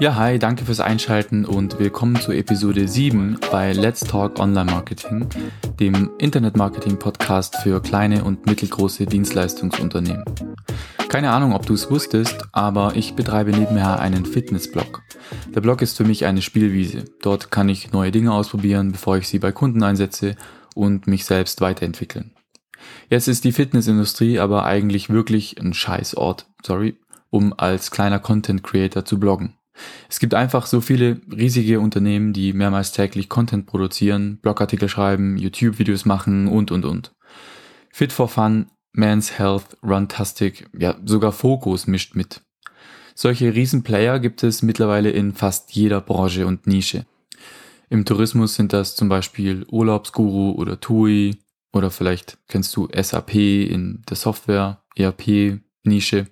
Ja, hi, danke fürs Einschalten und willkommen zu Episode 7 bei Let's Talk Online Marketing, dem Internet-Marketing-Podcast für kleine und mittelgroße Dienstleistungsunternehmen. Keine Ahnung, ob du es wusstest, aber ich betreibe nebenher einen Fitnessblog. Der Blog ist für mich eine Spielwiese. Dort kann ich neue Dinge ausprobieren, bevor ich sie bei Kunden einsetze und mich selbst weiterentwickeln. Jetzt ist die Fitnessindustrie aber eigentlich wirklich ein Scheißort, sorry, um als kleiner Content Creator zu bloggen. Es gibt einfach so viele riesige Unternehmen, die mehrmals täglich Content produzieren, Blogartikel schreiben, YouTube-Videos machen und, und, und. Fit for Fun, Man's Health, Runtastic, ja, sogar Focus mischt mit. Solche Riesenplayer gibt es mittlerweile in fast jeder Branche und Nische. Im Tourismus sind das zum Beispiel Urlaubsguru oder TUI oder vielleicht kennst du SAP in der Software, ERP-Nische.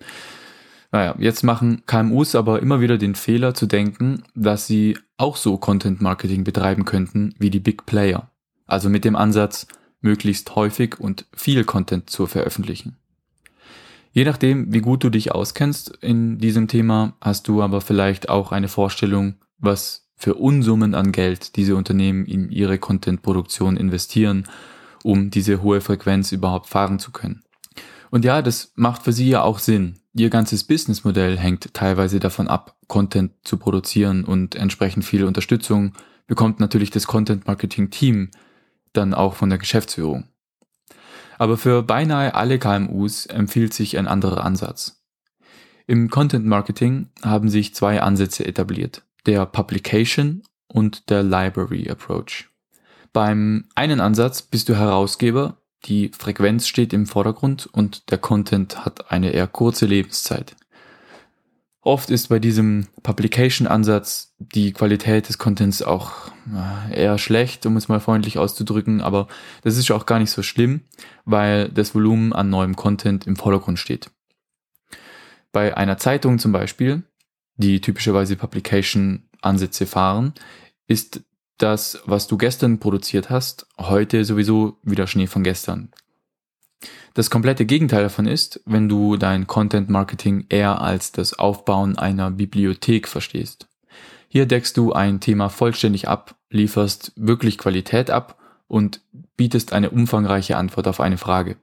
Naja, jetzt machen KMUs aber immer wieder den Fehler zu denken, dass sie auch so Content Marketing betreiben könnten wie die Big Player. Also mit dem Ansatz, möglichst häufig und viel Content zu veröffentlichen. Je nachdem, wie gut du dich auskennst in diesem Thema, hast du aber vielleicht auch eine Vorstellung, was für Unsummen an Geld diese Unternehmen in ihre Content-Produktion investieren, um diese hohe Frequenz überhaupt fahren zu können. Und ja, das macht für sie ja auch Sinn, Ihr ganzes Businessmodell hängt teilweise davon ab, Content zu produzieren und entsprechend viel Unterstützung bekommt natürlich das Content Marketing Team dann auch von der Geschäftsführung. Aber für beinahe alle KMUs empfiehlt sich ein anderer Ansatz. Im Content Marketing haben sich zwei Ansätze etabliert, der Publication und der Library Approach. Beim einen Ansatz bist du Herausgeber die Frequenz steht im Vordergrund und der Content hat eine eher kurze Lebenszeit. Oft ist bei diesem Publication-Ansatz die Qualität des Contents auch eher schlecht, um es mal freundlich auszudrücken, aber das ist auch gar nicht so schlimm, weil das Volumen an neuem Content im Vordergrund steht. Bei einer Zeitung zum Beispiel, die typischerweise Publication-Ansätze fahren, ist das, was du gestern produziert hast, heute sowieso wieder Schnee von gestern. Das komplette Gegenteil davon ist, wenn du dein Content Marketing eher als das Aufbauen einer Bibliothek verstehst. Hier deckst du ein Thema vollständig ab, lieferst wirklich Qualität ab und bietest eine umfangreiche Antwort auf eine Frage.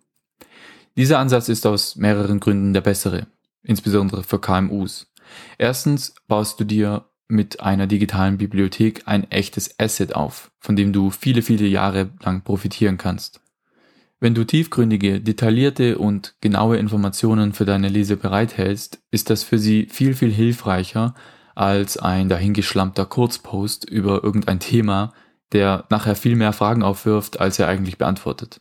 Dieser Ansatz ist aus mehreren Gründen der bessere, insbesondere für KMUs. Erstens baust du dir mit einer digitalen Bibliothek ein echtes Asset auf, von dem du viele, viele Jahre lang profitieren kannst. Wenn du tiefgründige, detaillierte und genaue Informationen für deine Leser bereithältst, ist das für sie viel, viel hilfreicher als ein dahingeschlammter Kurzpost über irgendein Thema, der nachher viel mehr Fragen aufwirft, als er eigentlich beantwortet.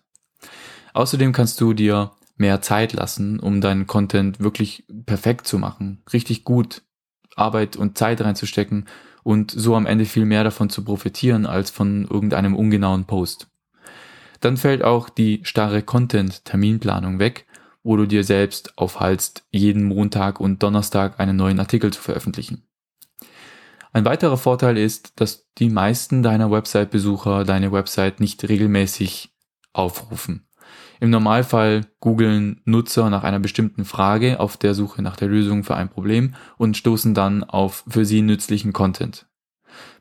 Außerdem kannst du dir mehr Zeit lassen, um deinen Content wirklich perfekt zu machen, richtig gut Arbeit und Zeit reinzustecken und so am Ende viel mehr davon zu profitieren als von irgendeinem ungenauen Post. Dann fällt auch die starre Content-Terminplanung weg, wo du dir selbst aufhalst, jeden Montag und Donnerstag einen neuen Artikel zu veröffentlichen. Ein weiterer Vorteil ist, dass die meisten deiner Website-Besucher deine Website nicht regelmäßig aufrufen. Im Normalfall googeln Nutzer nach einer bestimmten Frage auf der Suche nach der Lösung für ein Problem und stoßen dann auf für sie nützlichen Content.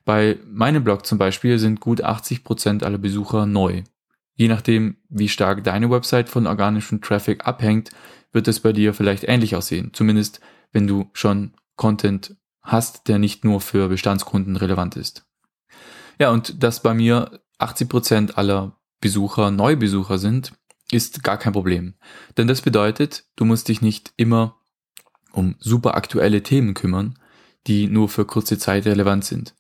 Bei meinem Blog zum Beispiel sind gut 80 Prozent aller Besucher neu. Je nachdem, wie stark deine Website von organischem Traffic abhängt, wird es bei dir vielleicht ähnlich aussehen. Zumindest wenn du schon Content hast, der nicht nur für Bestandskunden relevant ist. Ja, und dass bei mir 80 Prozent aller Besucher Neubesucher sind, ist gar kein Problem. Denn das bedeutet, du musst dich nicht immer um super aktuelle Themen kümmern, die nur für kurze Zeit relevant sind.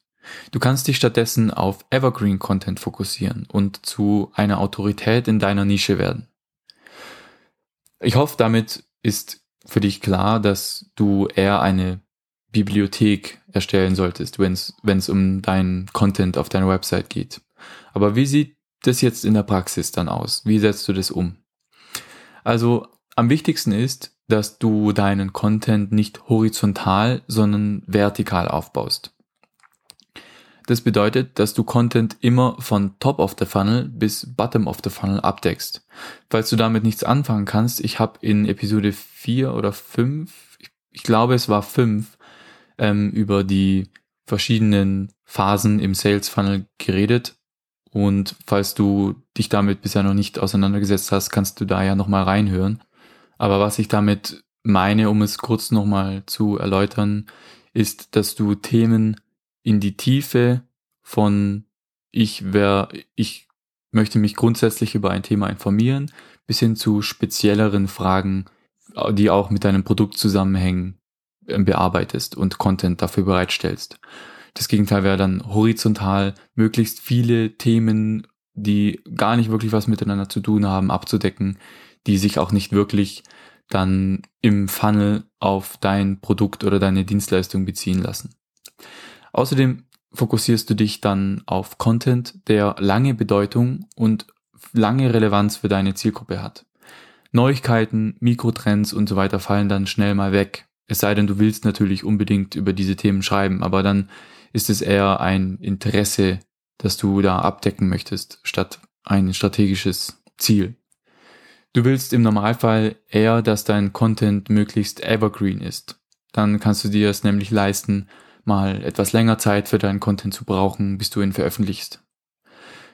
Du kannst dich stattdessen auf Evergreen Content fokussieren und zu einer Autorität in deiner Nische werden. Ich hoffe, damit ist für dich klar, dass du eher eine Bibliothek erstellen solltest, wenn es um deinen Content auf deiner Website geht. Aber wie sieht das jetzt in der Praxis dann aus? Wie setzt du das um? Also am wichtigsten ist, dass du deinen Content nicht horizontal, sondern vertikal aufbaust. Das bedeutet, dass du Content immer von Top of the Funnel bis Bottom of the Funnel abdeckst. Falls du damit nichts anfangen kannst, ich habe in Episode 4 oder 5, ich glaube es war 5, ähm, über die verschiedenen Phasen im Sales Funnel geredet. Und falls du dich damit bisher noch nicht auseinandergesetzt hast, kannst du da ja nochmal reinhören. Aber was ich damit meine, um es kurz nochmal zu erläutern, ist, dass du Themen in die Tiefe von ich wär, ich möchte mich grundsätzlich über ein Thema informieren, bis hin zu spezielleren Fragen, die auch mit deinem Produkt zusammenhängen, ähm, bearbeitest und Content dafür bereitstellst. Das Gegenteil wäre dann horizontal, möglichst viele Themen, die gar nicht wirklich was miteinander zu tun haben, abzudecken, die sich auch nicht wirklich dann im Funnel auf dein Produkt oder deine Dienstleistung beziehen lassen. Außerdem fokussierst du dich dann auf Content, der lange Bedeutung und lange Relevanz für deine Zielgruppe hat. Neuigkeiten, Mikrotrends und so weiter fallen dann schnell mal weg. Es sei denn, du willst natürlich unbedingt über diese Themen schreiben, aber dann ist es eher ein Interesse, das du da abdecken möchtest, statt ein strategisches Ziel. Du willst im Normalfall eher, dass dein Content möglichst evergreen ist. Dann kannst du dir es nämlich leisten, mal etwas länger Zeit für deinen Content zu brauchen, bis du ihn veröffentlichst.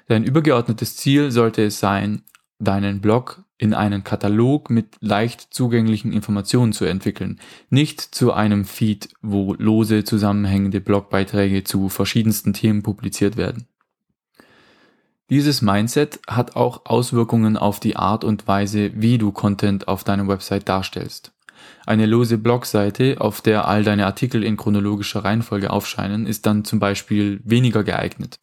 Dein übergeordnetes Ziel sollte es sein, deinen Blog in einen Katalog mit leicht zugänglichen Informationen zu entwickeln, nicht zu einem Feed, wo lose zusammenhängende Blogbeiträge zu verschiedensten Themen publiziert werden. Dieses Mindset hat auch Auswirkungen auf die Art und Weise, wie du Content auf deiner Website darstellst. Eine lose Blogseite, auf der all deine Artikel in chronologischer Reihenfolge aufscheinen, ist dann zum Beispiel weniger geeignet.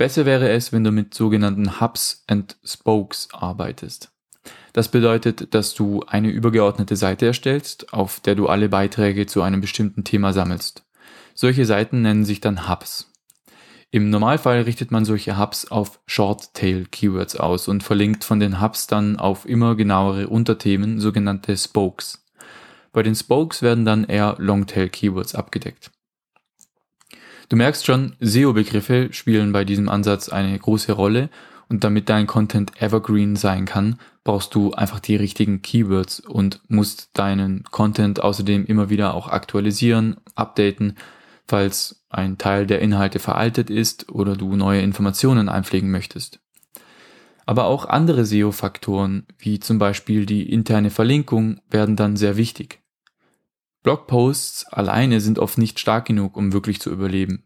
Besser wäre es, wenn du mit sogenannten Hubs and Spokes arbeitest. Das bedeutet, dass du eine übergeordnete Seite erstellst, auf der du alle Beiträge zu einem bestimmten Thema sammelst. Solche Seiten nennen sich dann Hubs. Im Normalfall richtet man solche Hubs auf Short-Tail-Keywords aus und verlinkt von den Hubs dann auf immer genauere Unterthemen, sogenannte Spokes. Bei den Spokes werden dann eher Longtail-Keywords abgedeckt. Du merkst schon, SEO-Begriffe spielen bei diesem Ansatz eine große Rolle und damit dein Content evergreen sein kann, brauchst du einfach die richtigen Keywords und musst deinen Content außerdem immer wieder auch aktualisieren, updaten, falls ein Teil der Inhalte veraltet ist oder du neue Informationen einpflegen möchtest. Aber auch andere SEO-Faktoren, wie zum Beispiel die interne Verlinkung, werden dann sehr wichtig. Blogposts alleine sind oft nicht stark genug, um wirklich zu überleben.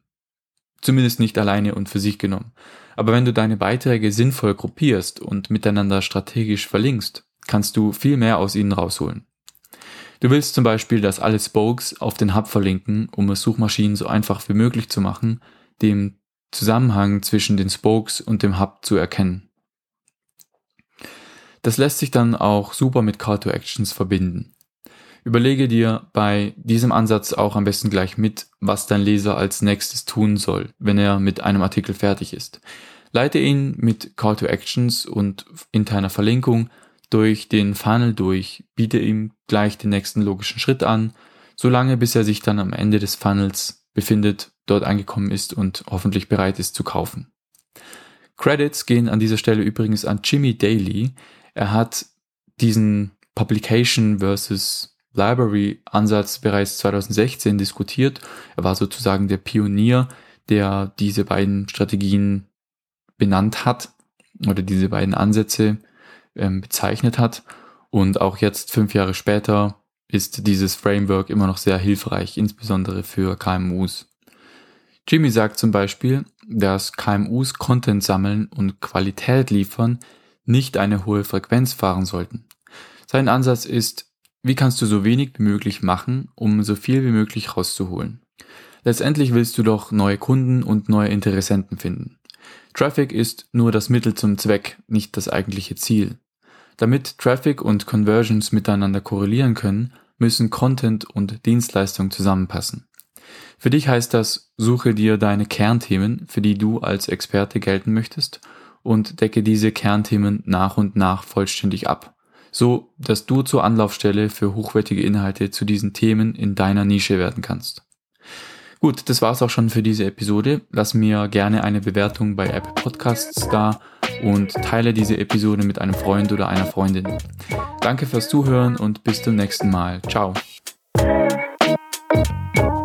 Zumindest nicht alleine und für sich genommen. Aber wenn du deine Beiträge sinnvoll gruppierst und miteinander strategisch verlinkst, kannst du viel mehr aus ihnen rausholen. Du willst zum Beispiel, dass alle Spokes auf den Hub verlinken, um es Suchmaschinen so einfach wie möglich zu machen, den Zusammenhang zwischen den Spokes und dem Hub zu erkennen. Das lässt sich dann auch super mit Call to Actions verbinden. Überlege dir bei diesem Ansatz auch am besten gleich mit, was dein Leser als nächstes tun soll, wenn er mit einem Artikel fertig ist. Leite ihn mit Call to Actions und interner Verlinkung durch den Funnel durch, biete ihm gleich den nächsten logischen Schritt an, solange bis er sich dann am Ende des Funnels befindet, dort angekommen ist und hoffentlich bereit ist zu kaufen. Credits gehen an dieser Stelle übrigens an Jimmy Daly. Er hat diesen Publication versus Library-Ansatz bereits 2016 diskutiert. Er war sozusagen der Pionier, der diese beiden Strategien benannt hat oder diese beiden Ansätze ähm, bezeichnet hat. Und auch jetzt, fünf Jahre später, ist dieses Framework immer noch sehr hilfreich, insbesondere für KMUs. Jimmy sagt zum Beispiel, dass KMUs Content sammeln und Qualität liefern nicht eine hohe Frequenz fahren sollten. Sein Ansatz ist, wie kannst du so wenig wie möglich machen, um so viel wie möglich rauszuholen? Letztendlich willst du doch neue Kunden und neue Interessenten finden. Traffic ist nur das Mittel zum Zweck, nicht das eigentliche Ziel. Damit Traffic und Conversions miteinander korrelieren können, müssen Content und Dienstleistung zusammenpassen. Für dich heißt das, suche dir deine Kernthemen, für die du als Experte gelten möchtest, und decke diese Kernthemen nach und nach vollständig ab so dass du zur Anlaufstelle für hochwertige Inhalte zu diesen Themen in deiner Nische werden kannst. Gut, das war's auch schon für diese Episode. Lass mir gerne eine Bewertung bei Apple Podcasts da und teile diese Episode mit einem Freund oder einer Freundin. Danke fürs Zuhören und bis zum nächsten Mal. Ciao. Ciao.